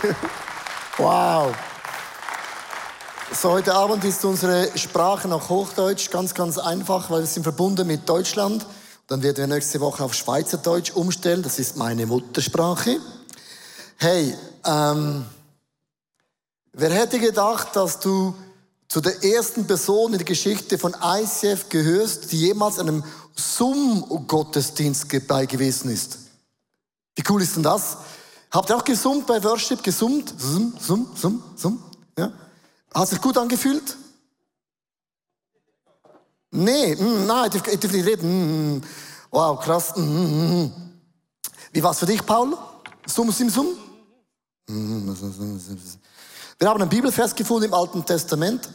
Wow. So, heute Abend ist unsere Sprache noch Hochdeutsch, ganz, ganz einfach, weil wir sind verbunden mit Deutschland. Dann werden wir nächste Woche auf Schweizerdeutsch umstellen, das ist meine Muttersprache. Hey, ähm, wer hätte gedacht, dass du zu der ersten Person in der Geschichte von ICF gehörst, die jemals einem Zoom-Gottesdienst dabei gewesen ist? Wie cool ist denn das? Habt ihr auch gesummt bei Worship? Gesummt? Summ, summ, summ, summ. Ja? Hat sich gut angefühlt? Nee, mm, nein, ich darf nicht reden. Mm, wow, krass. Mm, mm, mm. Wie war es für dich, Paul? Summ, sim, summ? Wir haben einen Bibelvers gefunden im Alten Testament,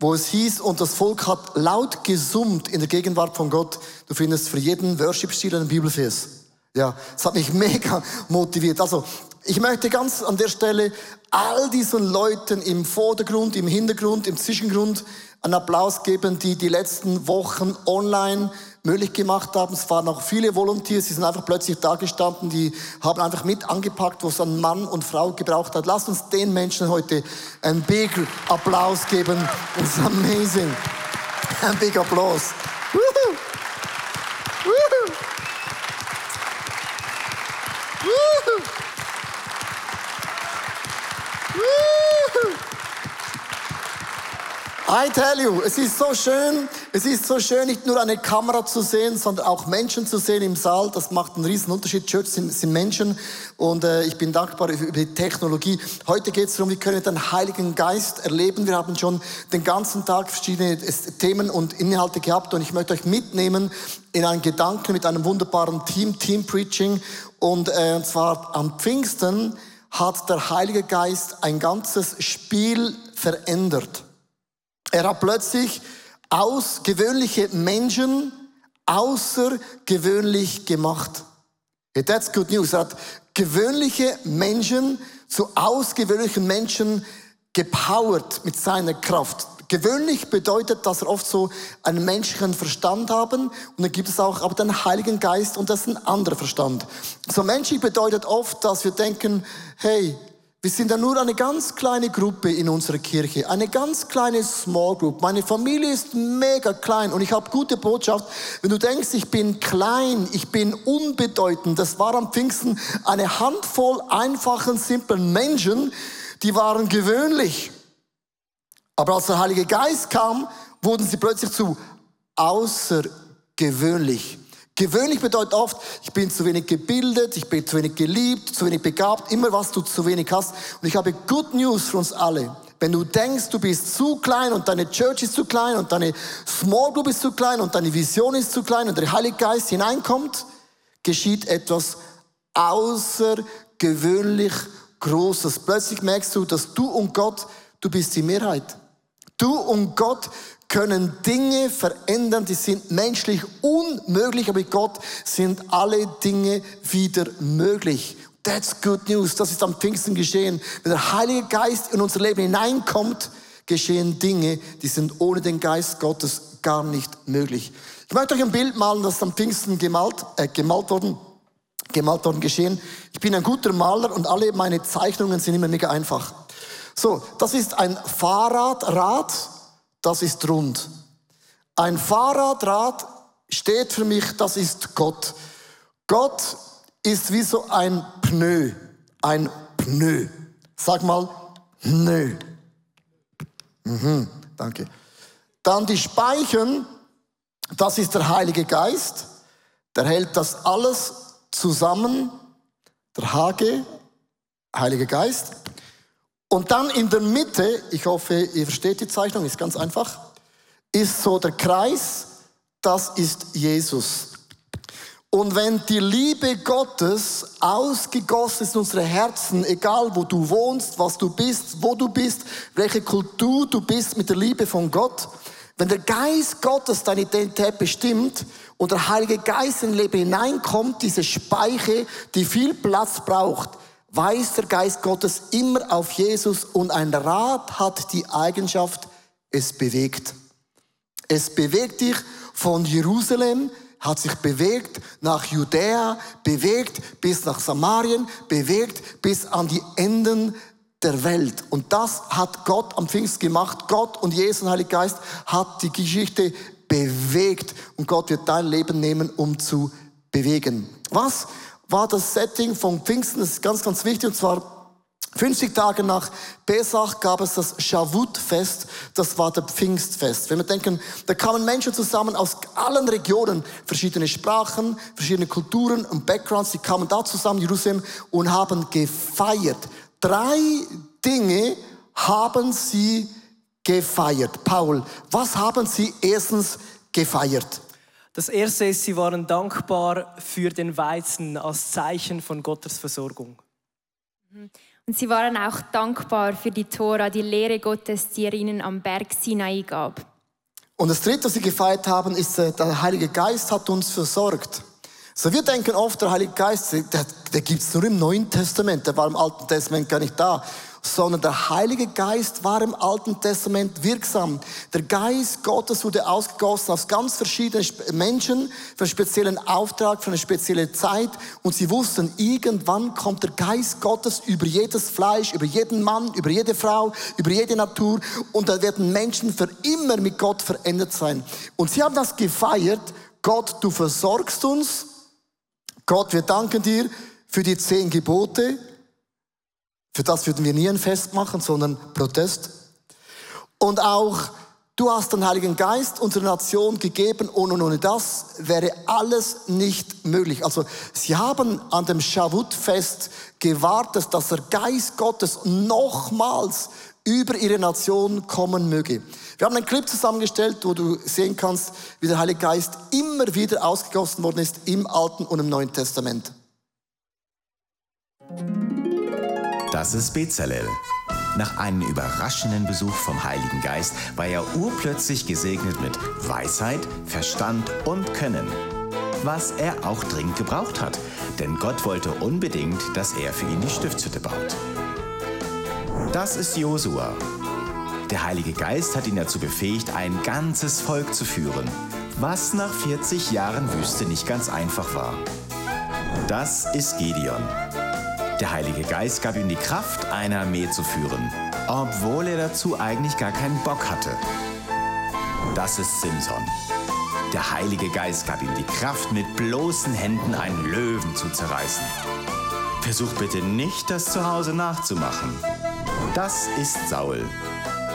wo es hieß, und das Volk hat laut gesummt in der Gegenwart von Gott. Du findest für jeden Worship-Stil einen Bibelvers. Ja, das hat mich mega motiviert. Also, ich möchte ganz an der Stelle all diesen Leuten im Vordergrund, im Hintergrund, im Zwischengrund einen Applaus geben, die die letzten Wochen online möglich gemacht haben. Es waren auch viele Volunteers, die sind einfach plötzlich da gestanden, die haben einfach mit angepackt, wo es ein Mann und Frau gebraucht hat. Lasst uns den Menschen heute einen Big Applaus geben. It's amazing. Ein Big Applaus. Woohoo. Woohoo. I tell you, es ist so schön, es ist so schön, nicht nur eine Kamera zu sehen, sondern auch Menschen zu sehen im Saal. Das macht einen riesen Unterschied. Church sind, sind Menschen und äh, ich bin dankbar über die Technologie. Heute geht es darum, wie können wir den Heiligen Geist erleben. Wir haben schon den ganzen Tag verschiedene Themen und Inhalte gehabt und ich möchte euch mitnehmen in einen Gedanken mit einem wunderbaren Team, Team Preaching und, äh, und zwar am Pfingsten hat der Heilige Geist ein ganzes Spiel verändert. Er hat plötzlich ausgewöhnliche Menschen außergewöhnlich gemacht. Yeah, that's good news. Er hat gewöhnliche Menschen zu ausgewöhnlichen Menschen gepowert mit seiner Kraft. Gewöhnlich bedeutet, dass er oft so einen menschlichen Verstand haben und dann gibt es auch aber den Heiligen Geist und das ist ein anderer Verstand. So menschlich bedeutet oft, dass wir denken, hey, wir sind ja nur eine ganz kleine Gruppe in unserer Kirche, eine ganz kleine Small Group. Meine Familie ist mega klein und ich habe gute Botschaft. Wenn du denkst, ich bin klein, ich bin unbedeutend, das war am Pfingsten eine Handvoll einfachen, simplen Menschen, die waren gewöhnlich. Aber als der Heilige Geist kam, wurden sie plötzlich zu außergewöhnlich. Gewöhnlich bedeutet oft, ich bin zu wenig gebildet, ich bin zu wenig geliebt, zu wenig begabt, immer was du zu wenig hast. Und ich habe Good News für uns alle. Wenn du denkst, du bist zu klein und deine Church ist zu klein und deine Small Group ist zu klein und deine Vision ist zu klein und der Heilige Geist hineinkommt, geschieht etwas außergewöhnlich Großes. Plötzlich merkst du, dass du und Gott, du bist die Mehrheit. Du und Gott können Dinge verändern, die sind menschlich unmöglich, aber mit Gott sind alle Dinge wieder möglich. That's good news. Das ist am Pfingsten geschehen. Wenn der Heilige Geist in unser Leben hineinkommt, geschehen Dinge, die sind ohne den Geist Gottes gar nicht möglich. Ich möchte euch ein Bild malen, das am Pfingsten gemalt, äh, gemalt worden, gemalt worden geschehen. Ich bin ein guter Maler und alle meine Zeichnungen sind immer mega einfach. So, das ist ein Fahrradrad das ist rund. Ein Fahrradrad steht für mich, das ist Gott. Gott ist wie so ein Pneu, ein Pneu. Sag mal, Pneu. Mhm, danke. Dann die Speichen, das ist der Heilige Geist, der hält das alles zusammen, der Hage, Heiliger Geist. Und dann in der Mitte, ich hoffe, ihr versteht die Zeichnung, ist ganz einfach, ist so der Kreis, das ist Jesus. Und wenn die Liebe Gottes ausgegossen ist in unsere Herzen, egal wo du wohnst, was du bist, wo du bist, welche Kultur du bist mit der Liebe von Gott, wenn der Geist Gottes deine Identität bestimmt und der Heilige Geist in Leben hineinkommt, diese Speiche, die viel Platz braucht, weist der Geist Gottes immer auf Jesus und ein Rad hat die Eigenschaft, es bewegt. Es bewegt dich von Jerusalem hat sich bewegt nach Judäa, bewegt bis nach Samarien, bewegt bis an die Enden der Welt. Und das hat Gott am Pfingst gemacht. Gott und Jesus und Heilige Geist hat die Geschichte bewegt. Und Gott wird dein Leben nehmen, um zu bewegen. Was war das Setting von Pfingsten? Das ist ganz, ganz wichtig. Und zwar 50 Tage nach Pesach gab es das Shavuot-Fest, das war der Pfingstfest. Wenn wir denken, da kamen Menschen zusammen aus allen Regionen, verschiedene Sprachen, verschiedene Kulturen und Backgrounds, die kamen da zusammen Jerusalem und haben gefeiert. Drei Dinge haben sie gefeiert. Paul, was haben sie erstens gefeiert? Das erste ist, sie waren dankbar für den Weizen als Zeichen von Gottes Versorgung. Und sie waren auch dankbar für die Tora, die Lehre Gottes, die er ihnen am Berg Sinai gab. Und das dritte, was sie gefeiert haben, ist, äh, der Heilige Geist hat uns versorgt. So, wir denken oft, der Heilige Geist, der, der gibt es nur im Neuen Testament, der war im Alten Testament gar nicht da. Sondern der Heilige Geist war im Alten Testament wirksam. Der Geist Gottes wurde ausgegossen aus ganz verschiedenen Menschen für einen speziellen Auftrag, für eine spezielle Zeit. Und sie wussten, irgendwann kommt der Geist Gottes über jedes Fleisch, über jeden Mann, über jede Frau, über jede Natur. Und da werden Menschen für immer mit Gott verändert sein. Und sie haben das gefeiert. Gott, du versorgst uns Gott, wir danken dir für die zehn Gebote. Für das würden wir nie ein Fest machen, sondern Protest. Und auch du hast den Heiligen Geist unserer Nation gegeben und ohne das wäre alles nicht möglich. Also sie haben an dem Shavuot-Fest gewartet, dass der Geist Gottes nochmals über ihre Nation kommen möge. Wir haben einen Clip zusammengestellt, wo du sehen kannst, wie der Heilige Geist immer wieder ausgegossen worden ist im Alten und im Neuen Testament. Das ist Bezalel. Nach einem überraschenden Besuch vom Heiligen Geist war er urplötzlich gesegnet mit Weisheit, Verstand und Können. Was er auch dringend gebraucht hat, denn Gott wollte unbedingt, dass er für ihn die Stiftshütte baut. Das ist Josua. Der Heilige Geist hat ihn dazu befähigt, ein ganzes Volk zu führen, was nach 40 Jahren Wüste nicht ganz einfach war. Das ist Gideon. Der Heilige Geist gab ihm die Kraft, eine Armee zu führen, obwohl er dazu eigentlich gar keinen Bock hatte. Das ist Simson. Der Heilige Geist gab ihm die Kraft, mit bloßen Händen einen Löwen zu zerreißen. Versuch bitte nicht, das zu Hause nachzumachen. Das ist Saul.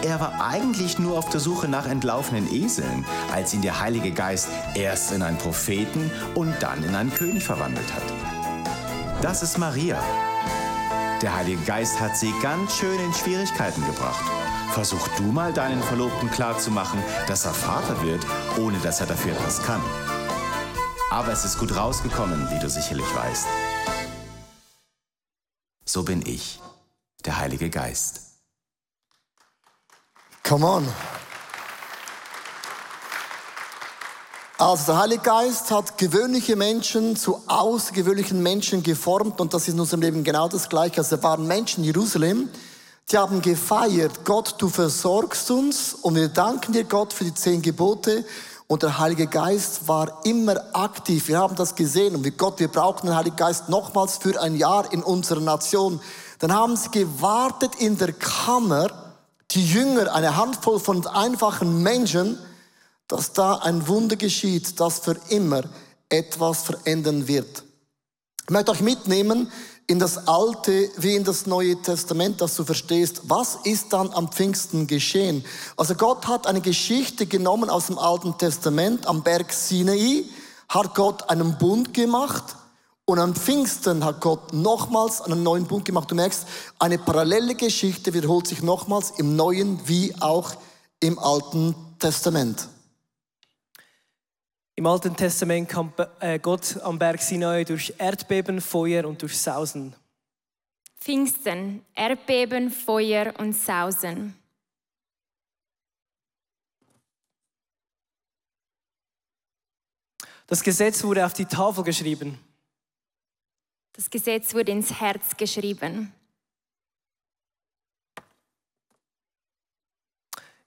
Er war eigentlich nur auf der Suche nach entlaufenen Eseln, als ihn der Heilige Geist erst in einen Propheten und dann in einen König verwandelt hat. Das ist Maria. Der Heilige Geist hat sie ganz schön in Schwierigkeiten gebracht. Versuch du mal deinen Verlobten klarzumachen, dass er Vater wird, ohne dass er dafür etwas kann. Aber es ist gut rausgekommen, wie du sicherlich weißt. So bin ich, der Heilige Geist. Come on. Also der Heilige Geist hat gewöhnliche Menschen zu außergewöhnlichen Menschen geformt und das ist in unserem Leben genau das Gleiche. Also da waren Menschen in Jerusalem, die haben gefeiert, Gott, du versorgst uns und wir danken dir, Gott, für die zehn Gebote. Und der Heilige Geist war immer aktiv. Wir haben das gesehen. Und wie Gott, wir brauchen den Heiligen Geist nochmals für ein Jahr in unserer Nation. Dann haben sie gewartet in der Kammer, die Jünger, eine Handvoll von einfachen Menschen, dass da ein Wunder geschieht, das für immer etwas verändern wird. Ich möchte euch mitnehmen in das Alte wie in das Neue Testament, dass du verstehst, was ist dann am Pfingsten geschehen. Also Gott hat eine Geschichte genommen aus dem Alten Testament am Berg Sinai, hat Gott einen Bund gemacht und am Pfingsten hat Gott nochmals einen neuen Bund gemacht. Du merkst, eine parallele Geschichte wiederholt sich nochmals im Neuen wie auch im Alten Testament. Im Alten Testament kam äh, Gott am Berg Sinai durch Erdbeben, Feuer und durch Sausen. Pfingsten, Erdbeben, Feuer und Sausen. Das Gesetz wurde auf die Tafel geschrieben. Das Gesetz wurde ins Herz geschrieben.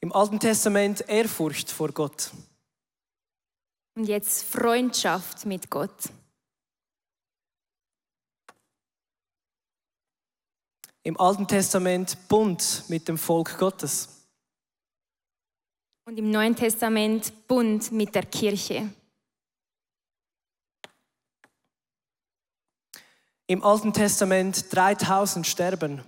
Im Alten Testament Ehrfurcht vor Gott. Und jetzt Freundschaft mit Gott. Im Alten Testament Bund mit dem Volk Gottes. Und im Neuen Testament Bund mit der Kirche. Im Alten Testament 3000 sterben.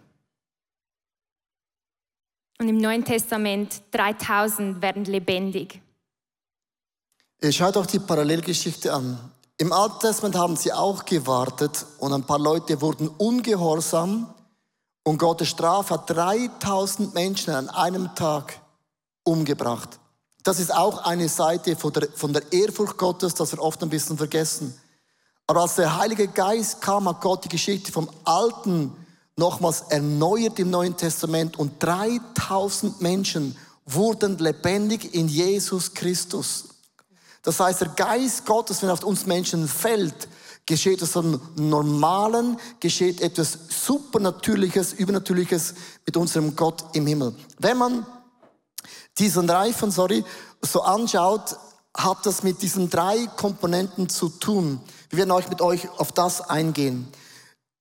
Und im Neuen Testament 3000 werden lebendig. Schaut euch die Parallelgeschichte an. Im Alten Testament haben sie auch gewartet und ein paar Leute wurden ungehorsam und Gottes Strafe hat 3000 Menschen an einem Tag umgebracht. Das ist auch eine Seite von der, von der Ehrfurcht Gottes, das wir oft ein bisschen vergessen. Aber als der Heilige Geist kam, hat Gott die Geschichte vom Alten nochmals erneuert im Neuen Testament und 3000 Menschen wurden lebendig in Jesus Christus. Das heißt, der Geist Gottes, wenn er auf uns Menschen fällt, geschieht es im Normalen, geschieht etwas Supernatürliches, Übernatürliches mit unserem Gott im Himmel. Wenn man diesen Reifen, sorry, so anschaut, hat das mit diesen drei Komponenten zu tun. Wir werden euch mit euch auf das eingehen.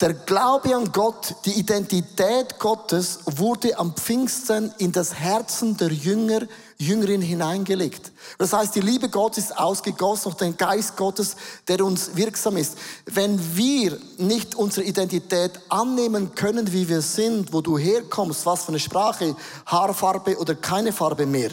Der Glaube an Gott, die Identität Gottes wurde am Pfingsten in das Herzen der Jünger, Jüngerin hineingelegt. Das heißt, die Liebe Gottes ist ausgegossen durch den Geist Gottes, der uns wirksam ist. Wenn wir nicht unsere Identität annehmen können, wie wir sind, wo du herkommst, was für eine Sprache, Haarfarbe oder keine Farbe mehr,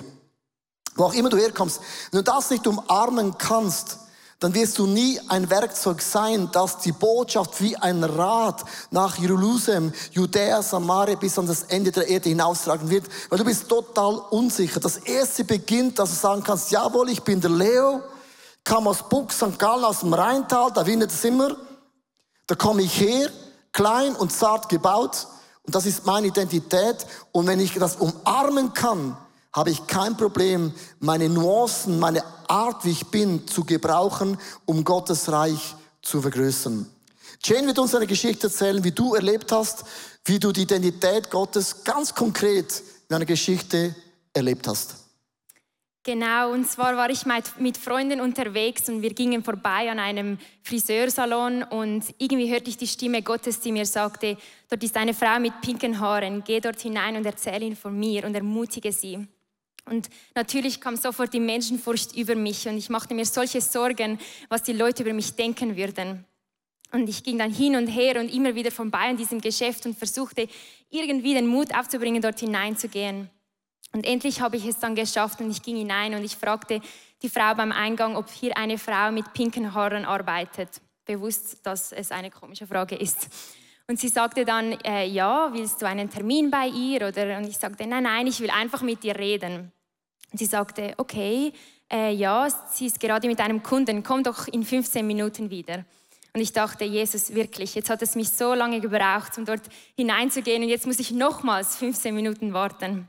wo auch immer du herkommst, wenn du das nicht umarmen kannst, dann wirst du nie ein Werkzeug sein, das die Botschaft wie ein Rad nach Jerusalem, Judäa, Samaria bis an das Ende der Erde hinaustragen wird, weil du bist total unsicher. Das erste beginnt, dass du sagen kannst, jawohl, ich bin der Leo, kam aus Buch, St. Gallen, aus dem Rheintal, da windet es immer. Da komme ich her, klein und zart gebaut und das ist meine Identität und wenn ich das umarmen kann, habe ich kein Problem, meine Nuancen, meine Art, wie ich bin, zu gebrauchen, um Gottes Reich zu vergrößern. Jane wird uns eine Geschichte erzählen, wie du erlebt hast, wie du die Identität Gottes ganz konkret in einer Geschichte erlebt hast. Genau, und zwar war ich mit Freunden unterwegs und wir gingen vorbei an einem Friseursalon und irgendwie hörte ich die Stimme Gottes, die mir sagte, dort ist eine Frau mit pinken Haaren, geh dort hinein und erzähle ihn von mir und ermutige sie. Und natürlich kam sofort die Menschenfurcht über mich und ich machte mir solche Sorgen, was die Leute über mich denken würden. Und ich ging dann hin und her und immer wieder vorbei an diesem Geschäft und versuchte irgendwie den Mut aufzubringen, dort hineinzugehen. Und endlich habe ich es dann geschafft und ich ging hinein und ich fragte die Frau beim Eingang, ob hier eine Frau mit pinken Haaren arbeitet. Bewusst, dass es eine komische Frage ist. Und sie sagte dann, äh, ja, willst du einen Termin bei ihr? Oder, und ich sagte, nein, nein, ich will einfach mit dir reden. Sie sagte, okay, äh, ja, sie ist gerade mit einem Kunden, komm doch in 15 Minuten wieder. Und ich dachte, Jesus, wirklich, jetzt hat es mich so lange gebraucht, um dort hineinzugehen und jetzt muss ich nochmals 15 Minuten warten.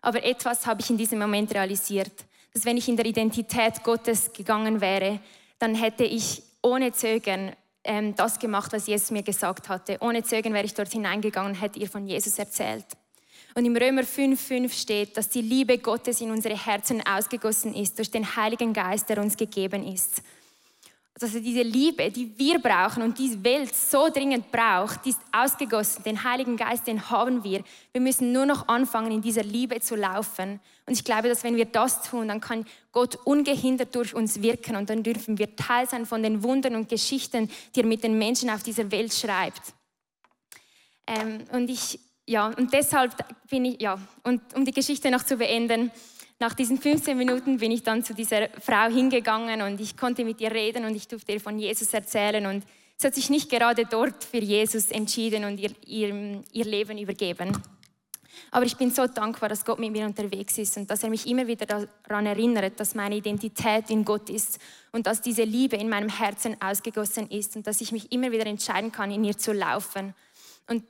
Aber etwas habe ich in diesem Moment realisiert, dass wenn ich in der Identität Gottes gegangen wäre, dann hätte ich ohne Zögern ähm, das gemacht, was Jesus mir gesagt hatte. Ohne Zögern wäre ich dort hineingegangen und hätte ihr von Jesus erzählt. Und im Römer 5,5 steht, dass die Liebe Gottes in unsere Herzen ausgegossen ist durch den Heiligen Geist, der uns gegeben ist. Also diese Liebe, die wir brauchen und die Welt so dringend braucht, die ist ausgegossen. Den Heiligen Geist, den haben wir. Wir müssen nur noch anfangen, in dieser Liebe zu laufen. Und ich glaube, dass wenn wir das tun, dann kann Gott ungehindert durch uns wirken und dann dürfen wir Teil sein von den Wundern und Geschichten, die er mit den Menschen auf dieser Welt schreibt. Ähm, und ich ja, und deshalb bin ich, ja, und um die Geschichte noch zu beenden, nach diesen 15 Minuten bin ich dann zu dieser Frau hingegangen und ich konnte mit ihr reden und ich durfte ihr von Jesus erzählen und sie hat sich nicht gerade dort für Jesus entschieden und ihr, ihr, ihr Leben übergeben. Aber ich bin so dankbar, dass Gott mit mir unterwegs ist und dass er mich immer wieder daran erinnert, dass meine Identität in Gott ist und dass diese Liebe in meinem Herzen ausgegossen ist und dass ich mich immer wieder entscheiden kann, in ihr zu laufen. Und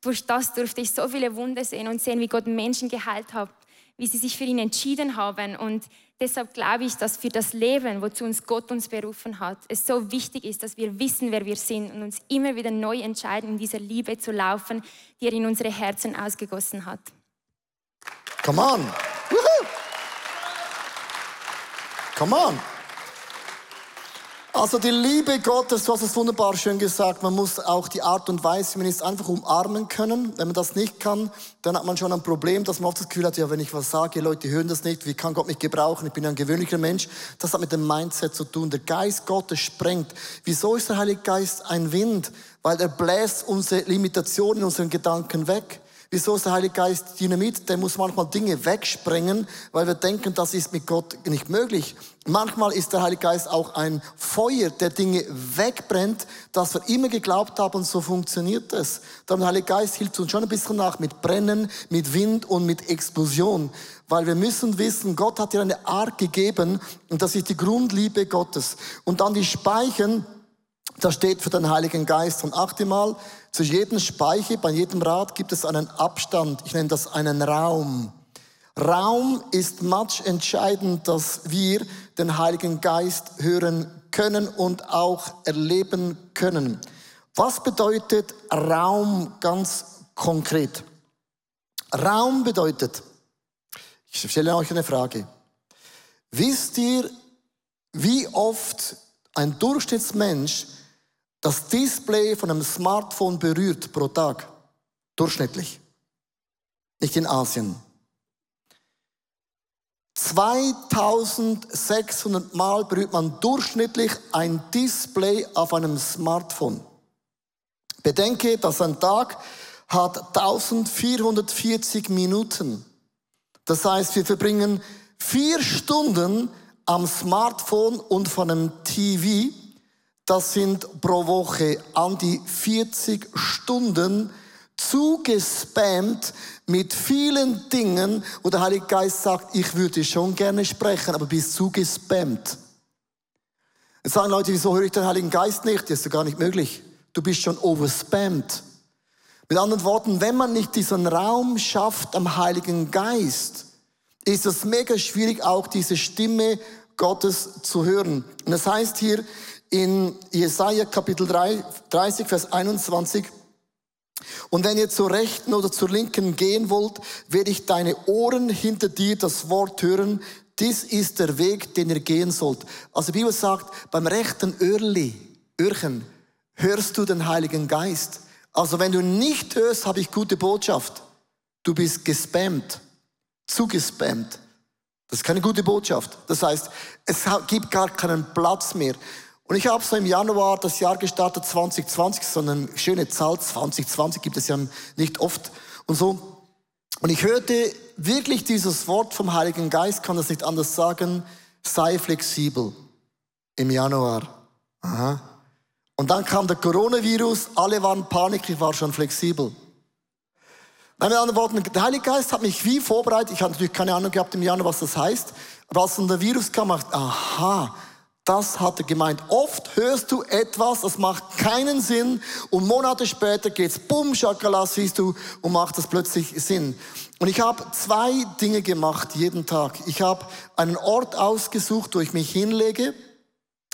durch das durfte ich so viele Wunder sehen und sehen, wie Gott Menschen geheilt hat, wie sie sich für ihn entschieden haben. Und deshalb glaube ich, dass für das Leben, wozu uns Gott uns berufen hat, es so wichtig ist, dass wir wissen, wer wir sind und uns immer wieder neu entscheiden, in dieser Liebe zu laufen, die er in unsere Herzen ausgegossen hat. Come on. Come on. Also die Liebe Gottes, du hast es wunderbar schön gesagt, man muss auch die Art und Weise, man ist einfach umarmen können. Wenn man das nicht kann, dann hat man schon ein Problem, dass man oft das Gefühl hat, ja, wenn ich was sage, Leute hören das nicht, wie kann Gott mich gebrauchen? Ich bin ein gewöhnlicher Mensch. Das hat mit dem Mindset zu tun. Der Geist Gottes sprengt. Wieso ist der Heilige Geist ein Wind? Weil er bläst unsere Limitationen, unseren Gedanken weg. Wieso ist der Heilige Geist Dynamit? Der muss manchmal Dinge wegsprengen, weil wir denken, das ist mit Gott nicht möglich. Manchmal ist der Heilige Geist auch ein Feuer, der Dinge wegbrennt, das wir immer geglaubt haben so funktioniert es. Der Heilige Geist hilft uns schon ein bisschen nach mit Brennen, mit Wind und mit Explosion. Weil wir müssen wissen, Gott hat dir eine Art gegeben und das ist die Grundliebe Gottes. Und dann die Speichen, das steht für den Heiligen Geist. Und achte mal, zu jedem Speicher, bei jedem Rad gibt es einen Abstand. Ich nenne das einen Raum. Raum ist much entscheidend, dass wir den Heiligen Geist hören können und auch erleben können. Was bedeutet Raum ganz konkret? Raum bedeutet, ich stelle euch eine Frage. Wisst ihr, wie oft ein Durchschnittsmensch das Display von einem Smartphone berührt pro Tag. Durchschnittlich. Nicht in Asien. 2600 Mal berührt man durchschnittlich ein Display auf einem Smartphone. Bedenke, dass ein Tag hat 1440 Minuten. Das heißt, wir verbringen vier Stunden am Smartphone und von einem TV das sind pro Woche an die 40 Stunden zugespammt mit vielen Dingen, wo der Heilige Geist sagt, ich würde schon gerne sprechen, aber bist zugespammt. Jetzt sagen Leute, wieso höre ich den Heiligen Geist nicht? Das ist ja gar nicht möglich. Du bist schon overspammed. Mit anderen Worten, wenn man nicht diesen Raum schafft am Heiligen Geist, ist es mega schwierig, auch diese Stimme Gottes zu hören. Und das heißt hier, in Jesaja Kapitel 3, 30, Vers 21. Und wenn ihr zur Rechten oder zur Linken gehen wollt, werde ich deine Ohren hinter dir das Wort hören. Dies ist der Weg, den ihr gehen sollt. Also die Bibel sagt, beim rechten Öhrli, Öhrchen, hörst du den Heiligen Geist. Also wenn du nicht hörst, habe ich gute Botschaft. Du bist gespammt, zugespammt. Das ist keine gute Botschaft. Das heißt, es gibt gar keinen Platz mehr. Und ich habe so im Januar das Jahr gestartet, 2020, so eine schöne Zahl, 2020 gibt es ja nicht oft und so. Und ich hörte wirklich dieses Wort vom Heiligen Geist, kann das nicht anders sagen, sei flexibel im Januar. Aha. Und dann kam der Coronavirus, alle waren Panik, ich war schon flexibel. Mit anderen Worten, der Heilige Geist hat mich wie vorbereitet, ich hatte natürlich keine Ahnung gehabt im Januar, was das heißt, aber als dann der Virus kam, ich, aha, das hat er gemeint. Oft hörst du etwas, das macht keinen Sinn und Monate später geht's bumm, Schakala, siehst du und macht das plötzlich Sinn. Und ich habe zwei Dinge gemacht jeden Tag. Ich habe einen Ort ausgesucht, wo ich mich hinlege.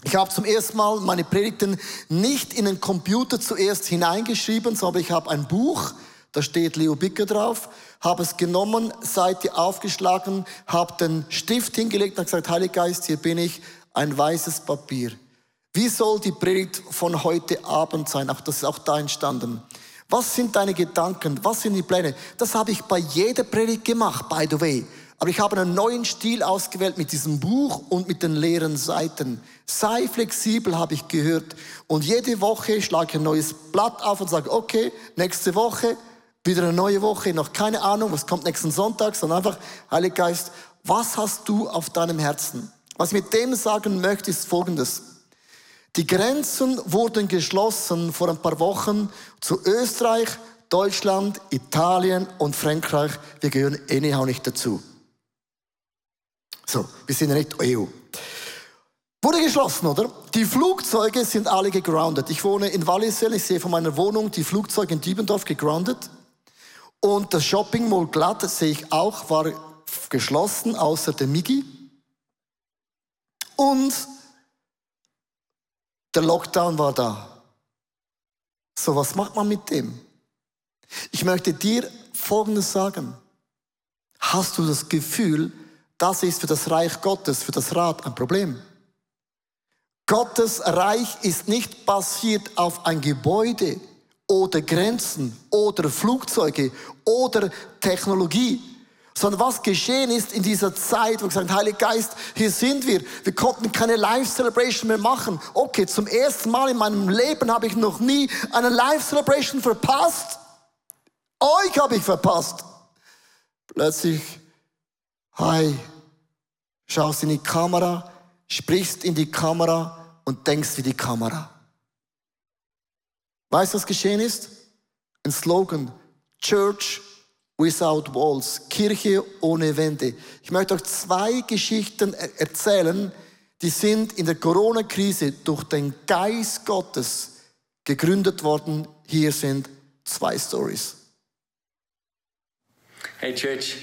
Ich habe zum ersten Mal meine Predigten nicht in den Computer zuerst hineingeschrieben, sondern ich habe ein Buch, da steht Leo Bicker drauf, habe es genommen, Seite aufgeschlagen, habe den Stift hingelegt und gesagt, Heiliger Geist, hier bin ich, ein weißes Papier. Wie soll die Predigt von heute Abend sein? Auch das ist auch da entstanden. Was sind deine Gedanken? Was sind die Pläne? Das habe ich bei jeder Predigt gemacht, by the way. Aber ich habe einen neuen Stil ausgewählt mit diesem Buch und mit den leeren Seiten. Sei flexibel, habe ich gehört. Und jede Woche schlage ich ein neues Blatt auf und sage, okay, nächste Woche, wieder eine neue Woche, noch keine Ahnung, was kommt nächsten Sonntag, sondern einfach, Heiliger Geist, was hast du auf deinem Herzen? Was ich mit dem sagen möchte, ist Folgendes. Die Grenzen wurden geschlossen vor ein paar Wochen zu Österreich, Deutschland, Italien und Frankreich. Wir gehören anyhow nicht dazu. So, wir sind ja nicht EU. Wurde geschlossen, oder? Die Flugzeuge sind alle gegroundet. Ich wohne in Wallisellen, ich sehe von meiner Wohnung die Flugzeuge in Diebendorf gegroundet. Und das Shopping Mall Glatt, sehe ich auch, war geschlossen, außer der Migi. Und der Lockdown war da. So, was macht man mit dem? Ich möchte dir Folgendes sagen. Hast du das Gefühl, das ist für das Reich Gottes, für das Rat ein Problem? Gottes Reich ist nicht basiert auf ein Gebäude oder Grenzen oder Flugzeuge oder Technologie, sondern was geschehen ist in dieser Zeit, wo gesagt, Heiliger Geist, hier sind wir. Wir konnten keine Live-Celebration mehr machen. Okay, zum ersten Mal in meinem Leben habe ich noch nie eine Live-Celebration verpasst. Euch habe ich verpasst. Plötzlich, hi, schaust in die Kamera, sprichst in die Kamera und denkst wie die Kamera. Weißt du, was geschehen ist? Ein Slogan, Church without walls, Kirche ohne Wände. Ich möchte euch zwei Geschichten erzählen, die sind in der Corona-Krise durch den Geist Gottes gegründet worden. Hier sind zwei Stories. Hey Church,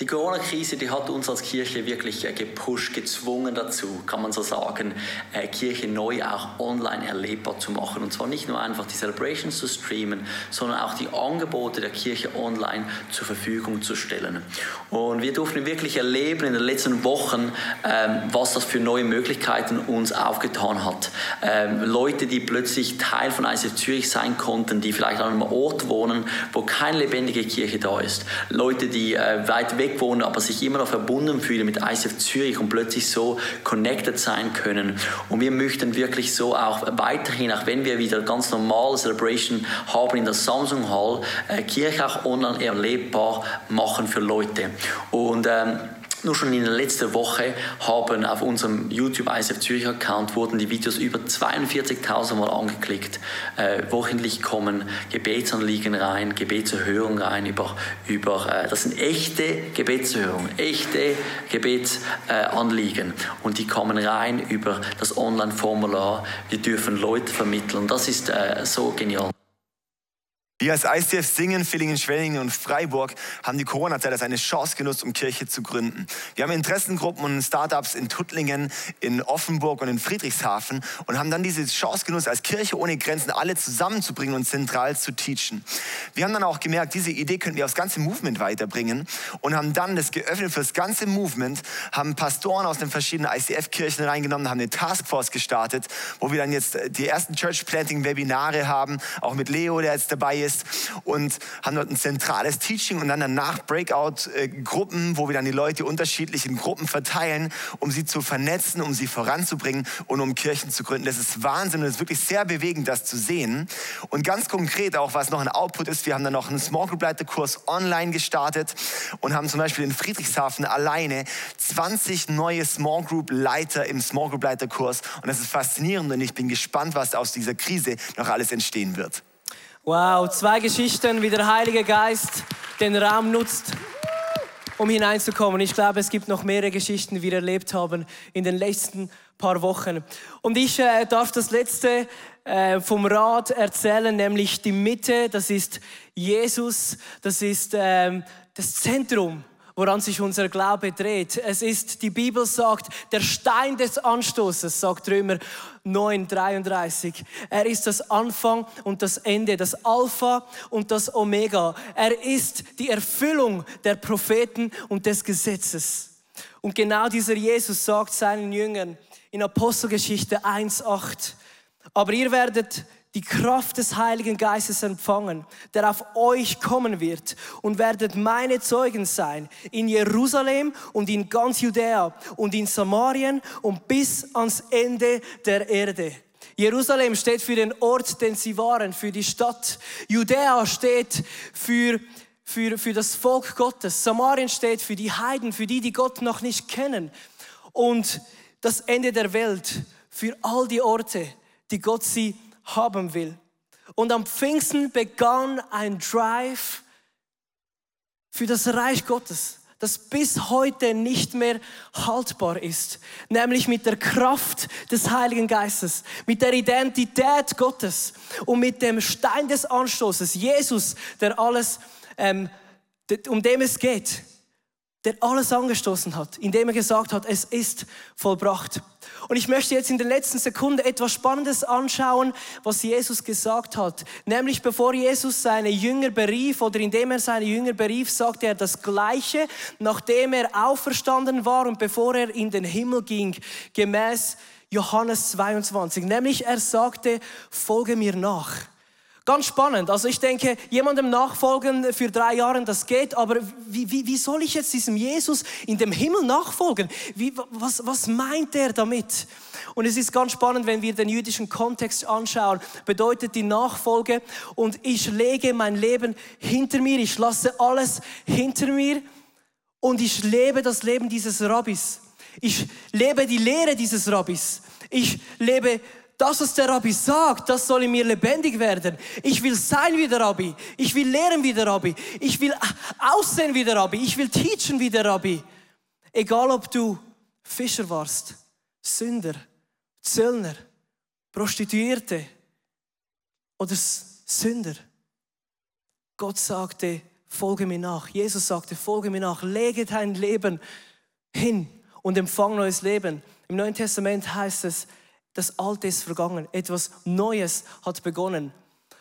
die Corona-Krise, die hat uns als Kirche wirklich äh, gepusht, gezwungen dazu, kann man so sagen, äh, Kirche neu auch online erlebbar zu machen. Und zwar nicht nur einfach die Celebrations zu streamen, sondern auch die Angebote der Kirche online zur Verfügung zu stellen. Und wir durften wirklich erleben in den letzten Wochen, ähm, was das für neue Möglichkeiten uns aufgetan hat. Ähm, Leute, die plötzlich Teil von ICF Zürich sein konnten, die vielleicht an einem Ort wohnen, wo keine lebendige Kirche da ist. Leute, die äh, weit weg weg wohnen, aber sich immer noch verbunden fühlen mit ICF Zürich und plötzlich so connected sein können. Und wir möchten wirklich so auch weiterhin, auch wenn wir wieder ganz normale Celebration haben in der Samsung Hall, äh, Kirche auch online erlebbar machen für Leute. Und ähm, nur schon in der letzten Woche haben auf unserem YouTube ISF Zürich Account wurden die Videos über 42.000 Mal angeklickt. Äh, wochentlich kommen Gebetsanliegen rein, Gebetserhörungen rein über, über äh, das sind echte Gebetserhörungen, echte Gebetsanliegen äh, und die kommen rein über das Online-Formular. Wir dürfen Leute vermitteln. Das ist äh, so genial. Wir als ICF Singen, Villingen, Schwenningen und Freiburg haben die Corona-Zeit als eine Chance genutzt, um Kirche zu gründen. Wir haben Interessengruppen und Startups in Tuttlingen, in Offenburg und in Friedrichshafen und haben dann diese Chance genutzt, als Kirche ohne Grenzen alle zusammenzubringen und zentral zu teachen. Wir haben dann auch gemerkt, diese Idee könnten wir aufs ganze Movement weiterbringen und haben dann das geöffnet für das ganze Movement, haben Pastoren aus den verschiedenen ICF-Kirchen reingenommen, haben eine Taskforce gestartet, wo wir dann jetzt die ersten Church Planting Webinare haben, auch mit Leo, der jetzt dabei ist ist und haben dort ein zentrales Teaching und dann danach Breakout-Gruppen, wo wir dann die Leute unterschiedlich in Gruppen verteilen, um sie zu vernetzen, um sie voranzubringen und um Kirchen zu gründen. Das ist Wahnsinn und es ist wirklich sehr bewegend, das zu sehen. Und ganz konkret auch, was noch ein Output ist, wir haben dann noch einen Small Group Leiterkurs online gestartet und haben zum Beispiel in Friedrichshafen alleine 20 neue Small Group Leiter im Small Group Leiterkurs und das ist faszinierend und ich bin gespannt, was aus dieser Krise noch alles entstehen wird. Wow, zwei Geschichten, wie der Heilige Geist den Raum nutzt, um hineinzukommen. Ich glaube, es gibt noch mehrere Geschichten, die wir erlebt haben in den letzten paar Wochen. Und ich äh, darf das letzte äh, vom Rat erzählen, nämlich die Mitte, das ist Jesus, das ist ähm, das Zentrum woran sich unser Glaube dreht. Es ist, die Bibel sagt, der Stein des Anstoßes, sagt Römer 9, 33. Er ist das Anfang und das Ende, das Alpha und das Omega. Er ist die Erfüllung der Propheten und des Gesetzes. Und genau dieser Jesus sagt seinen Jüngern in Apostelgeschichte 1, 8, aber ihr werdet die Kraft des Heiligen Geistes empfangen, der auf euch kommen wird und werdet meine Zeugen sein in Jerusalem und in ganz Judäa und in Samarien und bis ans Ende der Erde. Jerusalem steht für den Ort, den sie waren, für die Stadt. Judäa steht für für, für das Volk Gottes. Samarien steht für die Heiden, für die, die Gott noch nicht kennen. Und das Ende der Welt für all die Orte, die Gott sie haben will. Und am Pfingsten begann ein Drive für das Reich Gottes, das bis heute nicht mehr haltbar ist, nämlich mit der Kraft des Heiligen Geistes, mit der Identität Gottes und mit dem Stein des Anstoßes, Jesus, der alles, ähm, um dem es geht, der alles angestoßen hat, indem er gesagt hat, es ist vollbracht. Und ich möchte jetzt in den letzten Sekunden etwas Spannendes anschauen, was Jesus gesagt hat. Nämlich bevor Jesus seine Jünger berief oder indem er seine Jünger berief, sagte er das Gleiche, nachdem er auferstanden war und bevor er in den Himmel ging, gemäß Johannes 22. Nämlich er sagte, folge mir nach. Ganz spannend. Also ich denke, jemandem nachfolgen für drei Jahre, das geht, aber wie, wie, wie soll ich jetzt diesem Jesus in dem Himmel nachfolgen? Wie, was, was meint er damit? Und es ist ganz spannend, wenn wir den jüdischen Kontext anschauen, bedeutet die Nachfolge und ich lege mein Leben hinter mir, ich lasse alles hinter mir und ich lebe das Leben dieses Rabbis. Ich lebe die Lehre dieses Rabbis. Ich lebe das, was der Rabbi sagt, das soll in mir lebendig werden. Ich will sein wie der Rabbi. Ich will lehren wie der Rabbi. Ich will aussehen wie der Rabbi. Ich will teachen wie der Rabbi. Egal ob du Fischer warst, Sünder, Zöllner, Prostituierte oder Sünder. Gott sagte, folge mir nach. Jesus sagte, folge mir nach. Lege dein Leben hin und empfang neues Leben. Im Neuen Testament heißt es, das Alte ist vergangen, etwas Neues hat begonnen.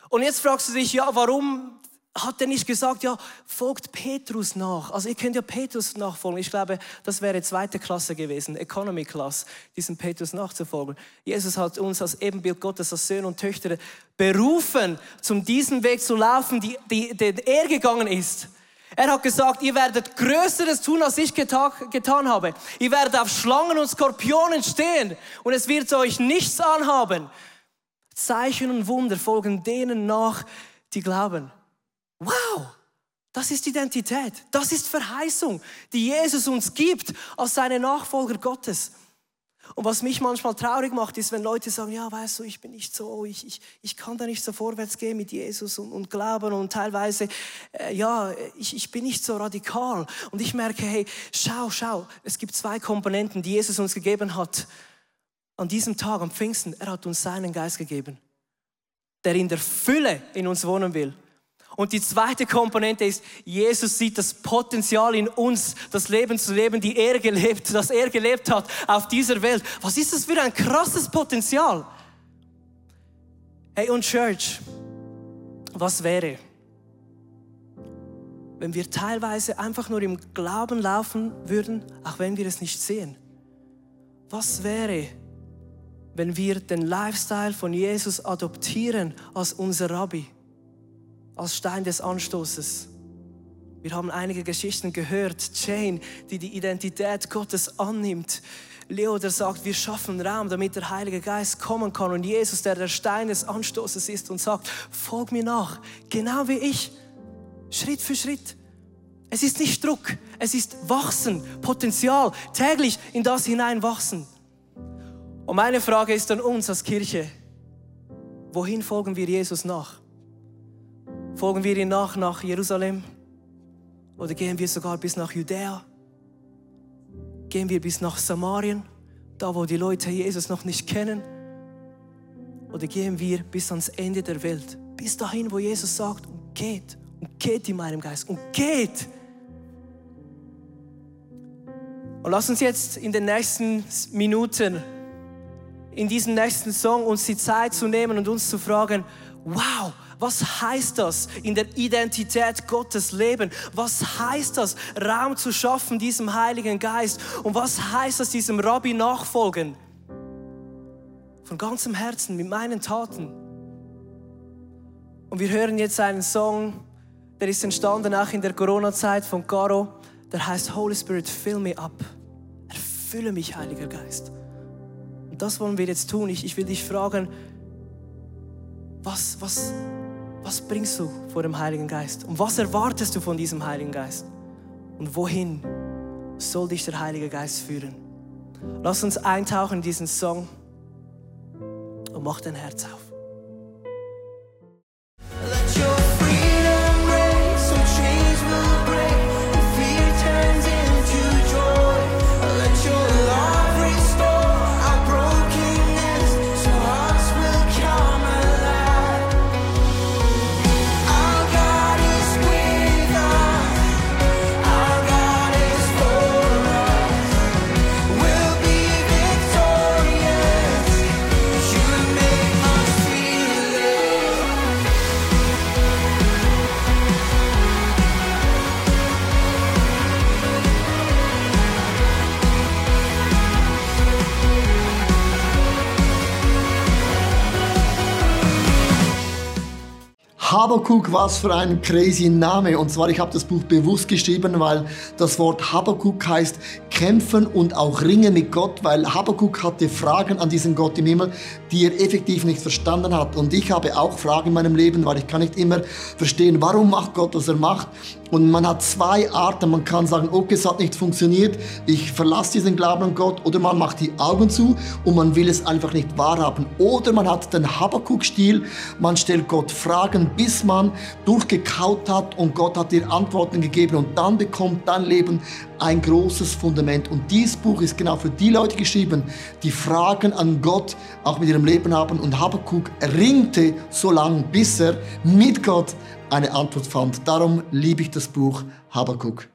Und jetzt fragst du dich, ja, warum hat er nicht gesagt, ja, folgt Petrus nach. Also ihr könnt ja Petrus nachfolgen. Ich glaube, das wäre zweite Klasse gewesen, Economy Class, diesem Petrus nachzufolgen. Jesus hat uns als Ebenbild Gottes, als Söhne und Töchter berufen, zum diesen Weg zu laufen, die, die, den er gegangen ist. Er hat gesagt, ihr werdet Größeres tun, als ich getan habe. Ihr werdet auf Schlangen und Skorpionen stehen und es wird euch nichts anhaben. Zeichen und Wunder folgen denen nach, die glauben. Wow, das ist Identität, das ist Verheißung, die Jesus uns gibt als seine Nachfolger Gottes. Und was mich manchmal traurig macht, ist, wenn Leute sagen, ja, weißt du, ich bin nicht so, ich, ich, ich kann da nicht so vorwärts gehen mit Jesus und, und glauben und teilweise, äh, ja, ich, ich bin nicht so radikal. Und ich merke, hey, schau, schau, es gibt zwei Komponenten, die Jesus uns gegeben hat. An diesem Tag, am Pfingsten, er hat uns seinen Geist gegeben, der in der Fülle in uns wohnen will. Und die zweite Komponente ist, Jesus sieht das Potenzial in uns, das Leben zu leben, die er gelebt, das er gelebt hat auf dieser Welt. Was ist das für ein krasses Potenzial? Hey, und Church, was wäre, wenn wir teilweise einfach nur im Glauben laufen würden, auch wenn wir es nicht sehen? Was wäre, wenn wir den Lifestyle von Jesus adoptieren als unser Rabbi? Als Stein des Anstoßes. Wir haben einige Geschichten gehört. Jane, die die Identität Gottes annimmt. Leo, der sagt, wir schaffen Raum, damit der Heilige Geist kommen kann. Und Jesus, der der Stein des Anstoßes ist und sagt, folg mir nach, genau wie ich, Schritt für Schritt. Es ist nicht Druck, es ist Wachsen, Potenzial, täglich in das hinein wachsen. Und meine Frage ist an uns als Kirche, wohin folgen wir Jesus nach? Folgen wir ihm nach nach Jerusalem? Oder gehen wir sogar bis nach Judäa? Gehen wir bis nach Samarien, da wo die Leute Jesus noch nicht kennen? Oder gehen wir bis ans Ende der Welt, bis dahin, wo Jesus sagt, und geht, und geht in meinem Geist, und geht. Und lass uns jetzt in den nächsten Minuten, in diesem nächsten Song, uns die Zeit zu nehmen und uns zu fragen, wow, was heißt das, in der Identität Gottes leben? Was heißt das, Raum zu schaffen, diesem Heiligen Geist? Und was heißt das, diesem Rabbi nachfolgen? Von ganzem Herzen, mit meinen Taten. Und wir hören jetzt einen Song, der ist entstanden auch in der Corona-Zeit von Caro. Der heißt Holy Spirit, fill me up. Erfülle mich, Heiliger Geist. Und das wollen wir jetzt tun. Ich, ich will dich fragen, was, was, was bringst du vor dem Heiligen Geist? Und was erwartest du von diesem Heiligen Geist? Und wohin soll dich der Heilige Geist führen? Lass uns eintauchen in diesen Song und mach dein Herz auf. Habakuk, was für ein crazy Name. Und zwar, ich habe das Buch bewusst geschrieben, weil das Wort Habakuk heißt kämpfen und auch ringen mit Gott, weil Habakuk hatte Fragen an diesen Gott im Himmel, die er effektiv nicht verstanden hat. Und ich habe auch Fragen in meinem Leben, weil ich kann nicht immer verstehen, warum macht Gott, was er macht. Und man hat zwei Arten. Man kann sagen, okay, es hat nicht funktioniert, ich verlasse diesen Glauben an Gott. Oder man macht die Augen zu und man will es einfach nicht wahrhaben. Oder man hat den Habakuk-Stil, man stellt Gott Fragen, bis man durchgekaut hat und Gott hat dir Antworten gegeben. Und dann bekommt dein Leben ein großes Fundament. Und dieses Buch ist genau für die Leute geschrieben, die Fragen an Gott auch mit ihrem Leben haben. Und Habakuk ringte so lange, bis er mit Gott eine Antwort fand. Darum liebe ich das Buch Habakuk.